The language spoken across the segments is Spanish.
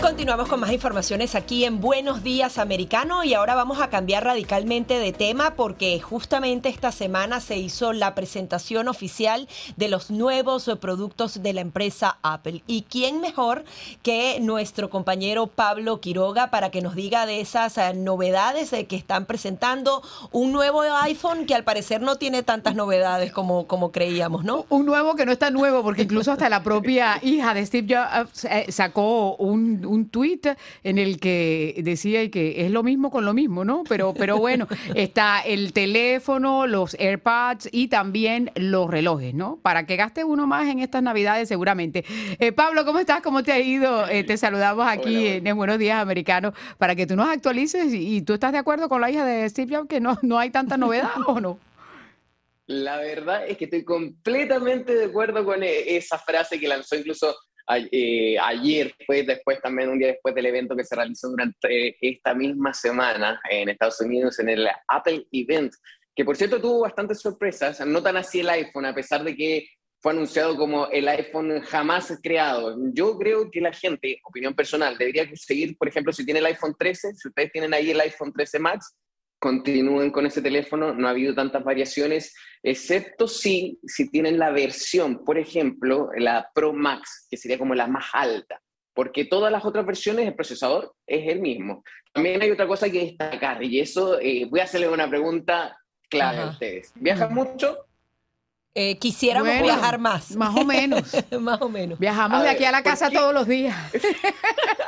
Continuamos con más informaciones aquí en Buenos Días Americano y ahora vamos a cambiar radicalmente de tema porque justamente esta semana se hizo la presentación oficial de los nuevos productos de la empresa Apple. ¿Y quién mejor que nuestro compañero Pablo Quiroga para que nos diga de esas eh, novedades que están presentando? Un nuevo iPhone que al parecer no tiene tantas novedades como, como creíamos, ¿no? Un nuevo que no está nuevo porque incluso hasta la propia hija de Steve Jobs eh, sacó un un tuit en el que decía que es lo mismo con lo mismo, ¿no? Pero, pero bueno, está el teléfono, los AirPods y también los relojes, ¿no? Para que gaste uno más en estas navidades seguramente. Eh, Pablo, ¿cómo estás? ¿Cómo te ha ido? Eh, te saludamos aquí en Buenos Días Americanos para que tú nos actualices y, tú estás de acuerdo con la hija de Steve Jobs que no, no hay tanta novedad o no? La verdad es que estoy completamente de acuerdo con e-, esa frase que lanzó incluso eh, ayer, fue después también, un día después del evento que se realizó durante esta misma semana en Estados Unidos, en el Apple Event, que por cierto tuvo bastantes sorpresas, no tan así el iPhone, a pesar de que fue anunciado como el iPhone jamás creado. Yo creo que la gente, opinión personal, debería seguir, por ejemplo, si tiene el iPhone 13, si ustedes tienen ahí el iPhone 13 Max, continúen con ese teléfono, no ha habido tantas variaciones, excepto si, si tienen la versión, por ejemplo, la Pro Max, que sería como la más alta, porque todas las otras versiones el procesador es el mismo. También hay otra cosa que destacar, y eso eh, voy a hacerle una pregunta clave a ustedes. ¿Viajan mucho? Eh, quisiéramos viajar más. Más o menos. más o menos. Viajamos de aquí a la casa todos los días.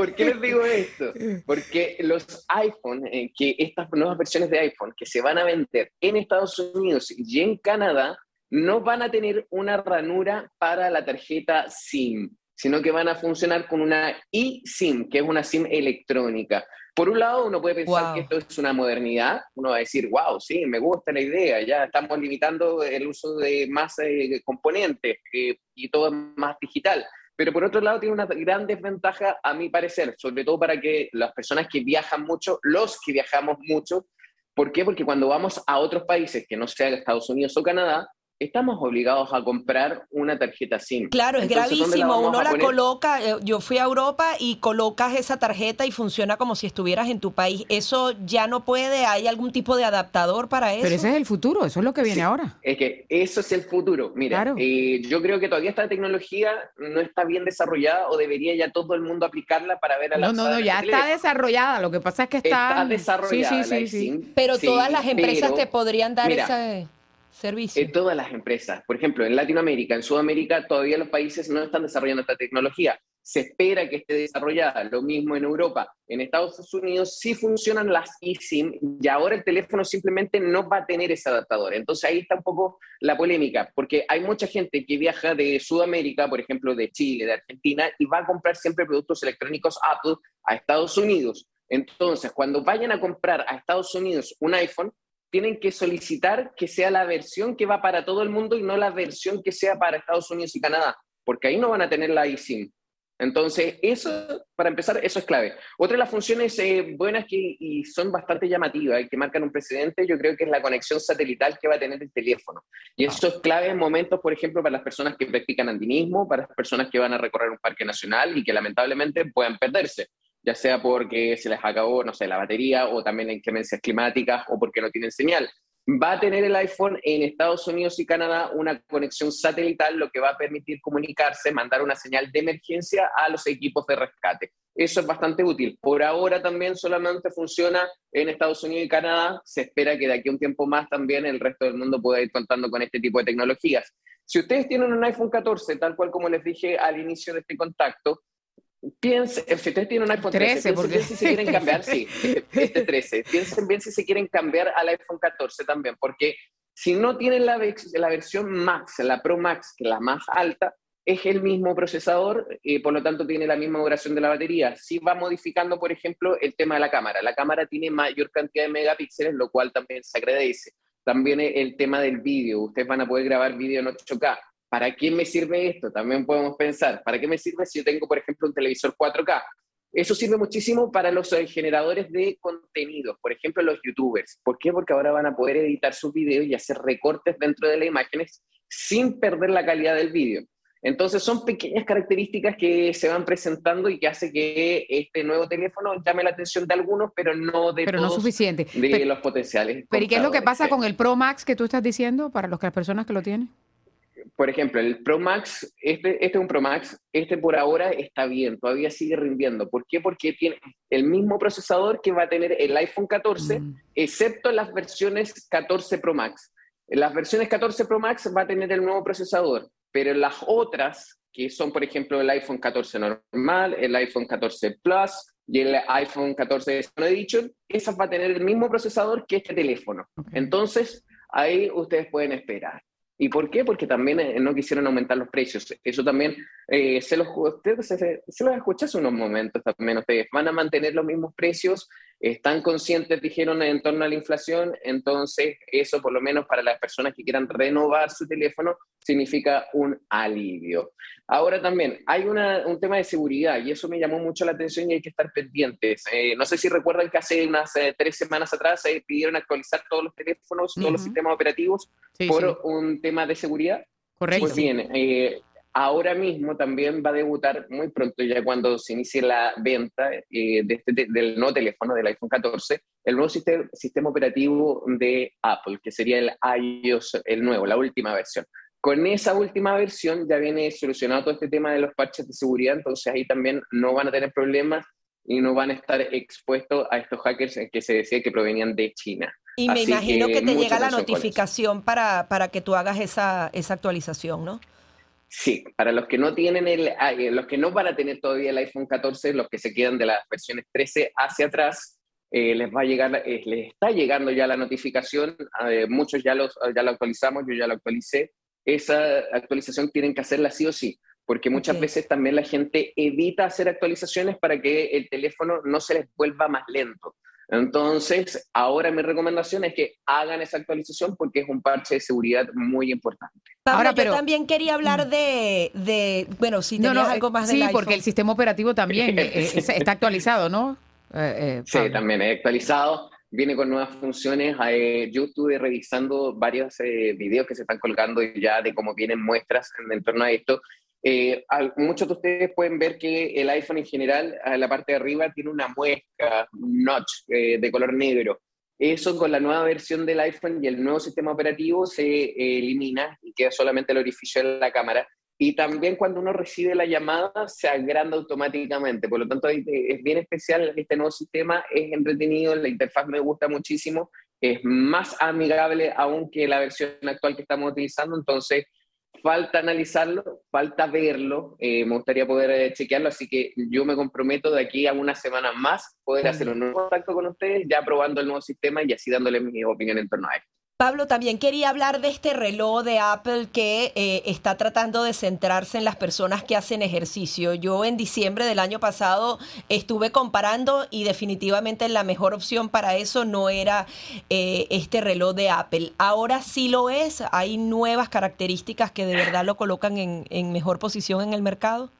¿Por qué les digo esto? Porque los iPhone, eh, que estas nuevas versiones de iPhone que se van a vender en Estados Unidos y en Canadá, no van a tener una ranura para la tarjeta SIM, sino que van a funcionar con una eSIM, que es una SIM electrónica. Por un lado, uno puede pensar que esto es una modernidad, uno va a decir, wow, sí, me gusta la idea, ya estamos limitando el uso de más eh, componentes eh, y todo más digital pero por otro lado tiene una gran desventaja, a mi parecer, sobre todo para que las personas que viajan mucho, los que viajamos mucho, ¿por qué? Porque cuando vamos a otros países que no sean Estados Unidos o Canadá, estamos obligados a comprar una tarjeta SIM. Claro, es gravísimo. Uno la coloca, eh, yo fui a Europa y colocas esa tarjeta y funciona como si estuvieras en tu país. Eso ya no puede, hay algún tipo de adaptador para eso. Pero ese es el futuro, eso es lo que viene ahora. Es que eso es el futuro. Mira, eh, yo creo que todavía esta tecnología no está bien desarrollada o debería ya todo el mundo aplicarla para ver a la No, no, no, ya está desarrollada. Lo que pasa es que está. Está desarrollada. Sí, sí, sí, Pero todas las empresas te podrían dar esa servicio. En todas las empresas. Por ejemplo, en Latinoamérica, en Sudamérica, todavía los países no están desarrollando esta tecnología. Se espera que esté desarrollada. Lo mismo en Europa. En Estados Unidos sí funcionan las eSIM y ahora el teléfono simplemente no va a tener ese adaptador. Entonces ahí está un poco la polémica, porque hay mucha gente que viaja de Sudamérica, por ejemplo, de Chile, de Argentina, y va a comprar siempre productos electrónicos Apple a Estados Unidos. Entonces, cuando vayan a comprar a Estados Unidos un iPhone, tienen que solicitar que sea la versión que va para todo el mundo y no la versión que sea para Estados Unidos y Canadá, porque ahí no van a tener la eSIM. Entonces, eso, para empezar, eso es clave. Otra de las funciones eh, buenas que y son bastante llamativas y que marcan un precedente, yo creo que es la conexión satelital que va a tener el teléfono. Y eso es clave en momentos, por ejemplo, para las personas que practican andinismo, para las personas que van a recorrer un parque nacional y que lamentablemente puedan perderse ya sea porque se les acabó, no sé, la batería o también en inclemencias climáticas o porque no tienen señal. Va a tener el iPhone en Estados Unidos y Canadá una conexión satelital, lo que va a permitir comunicarse, mandar una señal de emergencia a los equipos de rescate. Eso es bastante útil. Por ahora también solamente funciona en Estados Unidos y Canadá. Se espera que de aquí a un tiempo más también el resto del mundo pueda ir contando con este tipo de tecnologías. Si ustedes tienen un iPhone 14, tal cual como les dije al inicio de este contacto, Piensen, si ustedes tienen un iPhone 13, porque si se quieren cambiar, sí, este 13, piensen bien si se quieren cambiar al iPhone 14 también, porque si no tienen la, la versión Max, la Pro Max, que es la más alta, es el mismo procesador y por lo tanto tiene la misma duración de la batería. Si va modificando, por ejemplo, el tema de la cámara. La cámara tiene mayor cantidad de megapíxeles, lo cual también se agradece. También el tema del vídeo. Ustedes van a poder grabar vídeo en 8K ¿para qué me sirve esto? También podemos pensar, ¿para qué me sirve si yo tengo, por ejemplo, un televisor 4K? Eso sirve muchísimo para los eh, generadores de contenidos, por ejemplo, los youtubers. ¿Por qué? Porque ahora van a poder editar sus videos y hacer recortes dentro de las imágenes sin perder la calidad del vídeo. Entonces son pequeñas características que se van presentando y que hace que este nuevo teléfono llame la atención de algunos, pero no de pero no suficiente. de los potenciales. Pero ¿y qué es lo que pasa con el Pro Max que tú estás diciendo para las personas que lo tienen? Por ejemplo, el Pro Max, este, este es un Pro Max, este por ahora está bien, todavía sigue rindiendo. ¿Por qué? Porque tiene el mismo procesador que va a tener el iPhone 14, mm. excepto las versiones 14 Pro Max. En las versiones 14 Pro Max va a tener el nuevo procesador, pero las otras, que son por ejemplo el iPhone 14 normal, el iPhone 14 Plus y el iPhone 14 Edition, esas va a tener el mismo procesador que este teléfono. Entonces, ahí ustedes pueden esperar. ¿Y por qué? Porque también eh, no quisieron aumentar los precios. Eso también eh, se, los, ustedes, se, se los escuché hace unos momentos también. Ustedes van a mantener los mismos precios, están conscientes, dijeron, en torno a la inflación. Entonces, eso por lo menos para las personas que quieran renovar su teléfono significa un alivio. Ahora también hay una, un tema de seguridad y eso me llamó mucho la atención y hay que estar pendientes. Eh, no sé si recuerdan que hace unas tres semanas atrás se pidieron actualizar todos los teléfonos, todos los sistemas operativos por un tema de seguridad. Correcto. Pues bien, eh, ahora mismo también va a debutar muy pronto, ya cuando se inicie la venta eh, de este, del nuevo teléfono, del iPhone 14, el nuevo sistema, sistema operativo de Apple, que sería el iOS, el nuevo, la última versión. Con esa última versión ya viene solucionado todo este tema de los parches de seguridad, entonces ahí también no van a tener problemas y no van a estar expuestos a estos hackers que se decía que provenían de China. Y me imagino que, te llega la notificación para, para que tú hagas esa, esa actualización, ¿no? Sí, para los que no tienen el, eh, los que no van a tener todavía el iPhone 14, los que se quedan de las versiones 13 hacia atrás, eh, les va a llegar, eh, les está llegando ya la notificación. muchos ya los, ya lo actualizamos, yo ya lo actualicé. Esa actualización tienen que hacerla sí o sí, porque muchas veces también la gente evita hacer actualizaciones para que el teléfono no se les vuelva más lento. Entonces, ahora mi recomendación es que hagan esa actualización porque es un parche de seguridad muy importante. ahora, pero, yo también quería hablar mm. de, bueno, si tenías algo más de Sí, porque el sistema operativo también eh, eh, está actualizado, ¿no? Eh, sí, también es actualizado. Viene con nuevas funciones. yo estuve revisando varios videos que se están colgando ya de cómo vienen muestras en torno a esto eh, muchos de ustedes pueden ver que el iPhone en general, a la parte de arriba, tiene una muesca, notch eh, de color negro. Eso con la nueva versión del iPhone y el nuevo sistema operativo se eh, elimina y queda solamente el orificio de la cámara. Y también cuando uno recibe la llamada se agranda automáticamente. Por lo tanto, es bien especial este nuevo sistema, es entretenido, la interfaz me gusta muchísimo, es más amigable aún que la versión actual que estamos utilizando. Entonces, falta analizarlo, falta verlo, eh, me gustaría poder eh, chequearlo, así que yo me comprometo de aquí a una semana más poder hacer un nuevo contacto con ustedes, ya probando el nuevo sistema y así dándoles mi opinión en torno a esto. Pablo, también quería hablar de este reloj de Apple que eh, está tratando de centrarse en las personas que hacen ejercicio. Yo en diciembre del año pasado estuve comparando y definitivamente la mejor opción para eso no era eh, este reloj de Apple. Ahora sí lo es. Hay nuevas características que de verdad lo colocan en, en mejor posición en el mercado.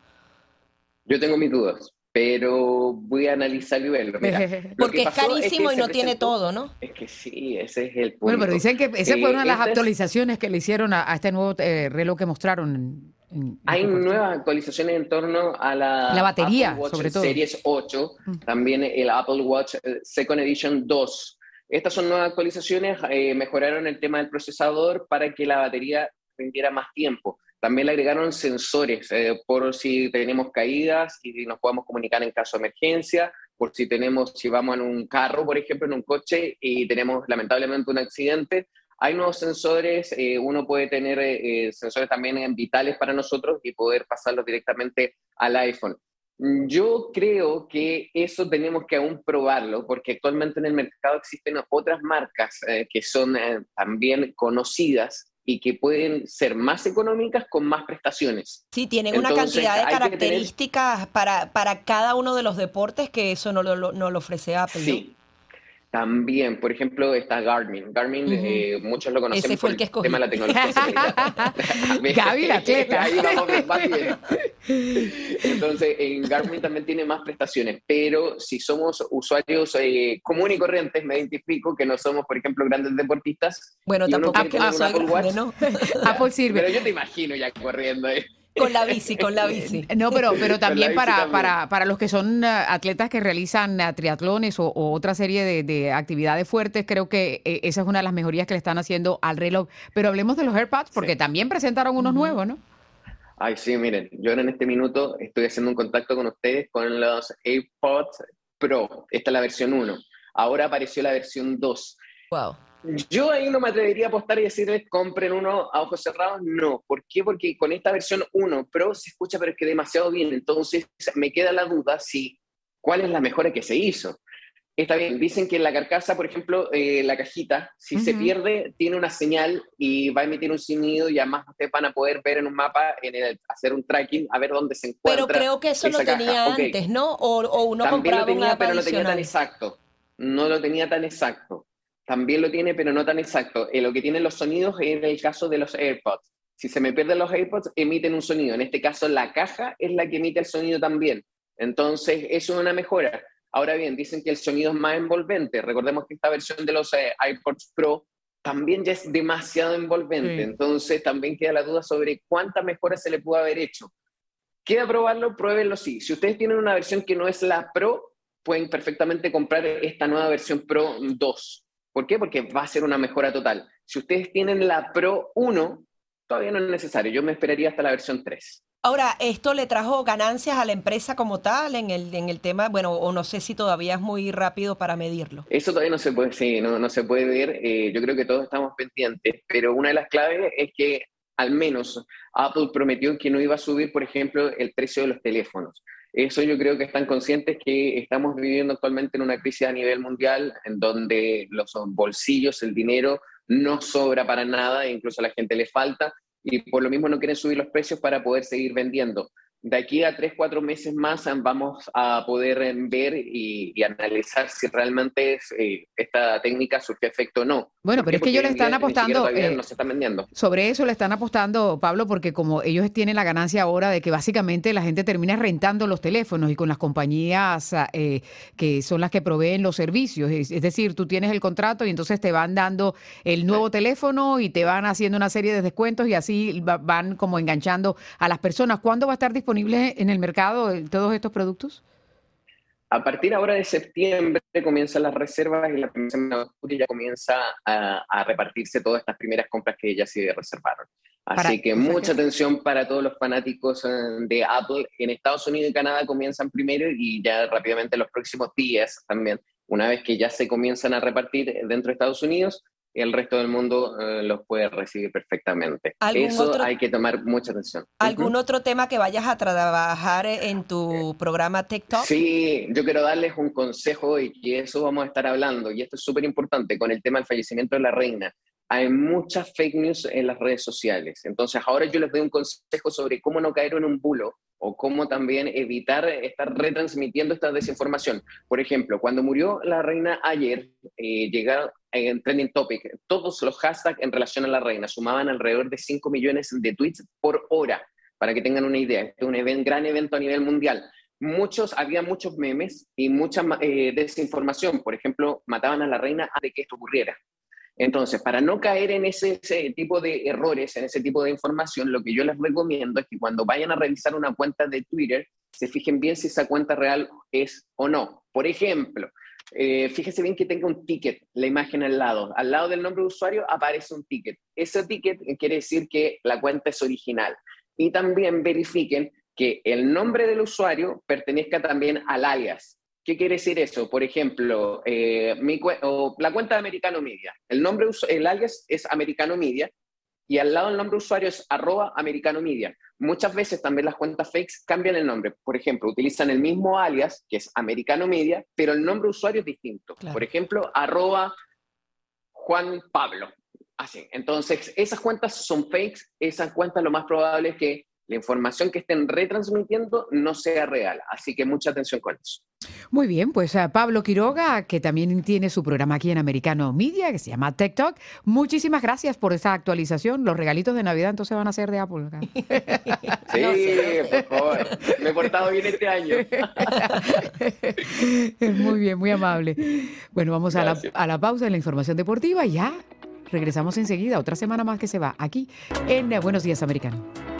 Yo tengo mis dudas pero voy a analizar y verlo. Porque es carísimo y no tiene todo, ¿no? Es que sí, ese es el punto. Bueno, pero dicen que esa fue una de las actualizaciones que le hicieron a, este nuevo eh, reloj que mostraron. Hay nuevas actualizaciones en torno a la, la batería, sobre todo. Series 8, mm. también el Apple Watch eh, Second Edition 2. Estas son nuevas actualizaciones, eh, mejoraron el tema del procesador para que la batería rindiera más tiempo. También le agregaron sensores eh, por si tenemos caídas y nos podamos comunicar en caso de emergencia, por si tenemos, si vamos en un carro, por ejemplo, en un coche y tenemos lamentablemente un accidente. Hay nuevos sensores, eh, uno puede tener eh, sensores también vitales para nosotros y poder pasarlos directamente al iPhone. Yo creo que eso tenemos que aún probarlo, porque actualmente en el mercado existen otras marcas que son también conocidas y que pueden ser más económicas con más prestaciones. Sí, tienen una cantidad de características para, para cada uno de los deportes que eso no lo, no lo ofrece Apple. Sí. También, por ejemplo, está Garmin. Garmin, eh, muchos lo conocen por el, tema de la tecnología. Gaby, la atleta. Entonces, en Garmin también tiene más prestaciones, pero si somos usuarios eh, comunes y corrientes, me identifico que no somos, por ejemplo, grandes deportistas. Bueno, tampoco Apple, Apple, Watch, ¿no? Apple sirve. Pero yo te imagino ya corriendo ahí. Con la bici, con la bici. No, pero, pero también, para, Para, para los que son eh, atletas que realizan eh, triatlones o, otra serie de, actividades fuertes, creo que eh, esa es una de las mejorías que le están haciendo al reloj. Pero hablemos de los AirPods, porque también presentaron unos nuevos, ¿no? Ay, sí, miren, yo en este minuto estoy haciendo un contacto con ustedes con los AirPods Pro. Esta es la versión 1. Ahora apareció la versión 2. Wow. Yo ahí no me atrevería a apostar y decirles compren uno a ojos cerrados, no. ¿Por qué? Porque con esta versión 1 Pro se escucha pero es que demasiado bien, entonces me queda la duda si cuál es la mejora que se hizo. Está bien, dicen que en la carcasa, por ejemplo, eh, la cajita, si se pierde, tiene una señal y va a emitir un sonido y además ustedes van a poder ver en un mapa, en el, hacer un tracking, a ver dónde se encuentra. Pero creo que eso lo tenía antes, ¿no? O, uno También compraba lo tenía, pero no tenía tan exacto. No lo tenía tan exacto también lo tiene, pero no tan exacto. Eh, lo que tienen los sonidos es en el caso de los AirPods. Si se me pierden los AirPods, emiten un sonido. En este caso, la caja es la que emite el sonido también. Entonces, eso es una mejora. Ahora bien, dicen que el sonido es más envolvente. Recordemos que esta versión de los eh, AirPods Pro también ya es demasiado envolvente. Entonces, también queda la duda sobre cuántas mejoras se le pudo haber hecho. Queda probarlo, pruébenlo sí. Si ustedes tienen una versión que no es la Pro, pueden perfectamente comprar esta nueva versión Pro 2. ¿Por qué? Porque va a ser una mejora total. Si ustedes tienen la Pro 1, todavía no es necesario. Yo me esperaría hasta la versión 3. Ahora, ¿esto le trajo ganancias a la empresa como tal en el, en el tema? Bueno, o no sé si todavía es muy rápido para medirlo. Eso todavía no se puede, sí, no, no se puede ver. Eh, yo creo que todos estamos pendientes, pero una de las claves es que al menos Apple prometió que no iba a subir, por ejemplo, el precio de los teléfonos. Eso yo creo que están conscientes que estamos viviendo actualmente en una crisis a nivel mundial en donde los bolsillos, el dinero no sobra para nada, incluso a la gente le falta y por lo mismo no quieren subir los precios para poder seguir vendiendo de aquí a tres, cuatro meses más vamos a poder eh, ver y, analizar si realmente eh, esta técnica surge efecto o no. Bueno, pero es que ellos le están apostando. Eh, no se están vendiendo. Sobre eso le están apostando, Pablo, porque como ellos tienen la ganancia ahora de que básicamente la gente termina rentando los teléfonos y con las compañías ah, que son las que proveen los servicios. Es, decir, tú tienes el contrato y entonces te van dando el nuevo teléfono y te van haciendo una serie de descuentos y así van como enganchando a las personas. ¿Cuándo va a estar disponible? En el mercado todos estos productos? A partir ahora de septiembre comienzan las reservas y la primera ya comienza a, repartirse todas estas primeras compras que ya se reservaron. Así que mucha atención para todos los fanáticos eh, de Apple. En Estados Unidos y Canadá comienzan primero y ya rápidamente los próximos días también, una vez que ya se comienzan a repartir dentro de Estados Unidos, el resto del mundo eh, los puede recibir perfectamente. Eso hay que tomar mucha atención. ¿Algún otro tema que vayas a trabajar en tu programa TikTok? Sí, yo quiero darles un consejo y que eso vamos a estar hablando, y esto es súper importante con el tema del fallecimiento de la reina. Hay muchas fake news en las redes sociales. Entonces, ahora yo les doy un consejo sobre cómo no caer en un bulo o cómo también evitar estar retransmitiendo esta desinformación. Por ejemplo, cuando murió la reina ayer, eh, llegaron en Trending Topic, todos los hashtags en relación a la reina sumaban alrededor de 5 millones de tweets por hora, para que tengan una idea. Este es un gran evento a nivel mundial. Muchos, había muchos memes y mucha eh, desinformación. Por ejemplo, mataban a la reina antes de que esto ocurriera. Entonces, para no caer en ese, tipo de errores, en ese tipo de información, lo que yo les recomiendo es que cuando vayan a revisar una cuenta de Twitter, se fijen bien si esa cuenta real es o no. Por ejemplo, eh, fíjese bien que tenga un ticket, la imagen al lado. Al lado del nombre de usuario aparece un ticket. Ese ticket quiere decir que la cuenta es original. Y también verifiquen que el nombre del usuario pertenezca también al alias. ¿Qué quiere decir eso? Por ejemplo, eh, la cuenta de Americano Media. El nombre, el alias es Americano Media y al lado del nombre usuario es arroba Americano Media. Muchas veces también las cuentas fakes cambian el nombre. Por ejemplo, utilizan el mismo alias, que es Americano Media, pero el nombre usuario es distinto. Por ejemplo, arroba Juan Pablo. Así. Entonces, esas cuentas son fakes. Esas cuentas lo más probable es que la información que estén retransmitiendo no sea real. Así que mucha atención con eso. Muy bien, pues a Pablo Quiroga, que también tiene su programa aquí en Americano Media, que se llama Tech Talk. Muchísimas gracias por esa actualización. Los regalitos de Navidad entonces van a ser de Apple. sí, por favor. Me he portado bien este año. muy bien, muy amable. Bueno, vamos a la, a la pausa en la información deportiva y ya regresamos enseguida. Otra semana más que se va aquí en Buenos Días Americano.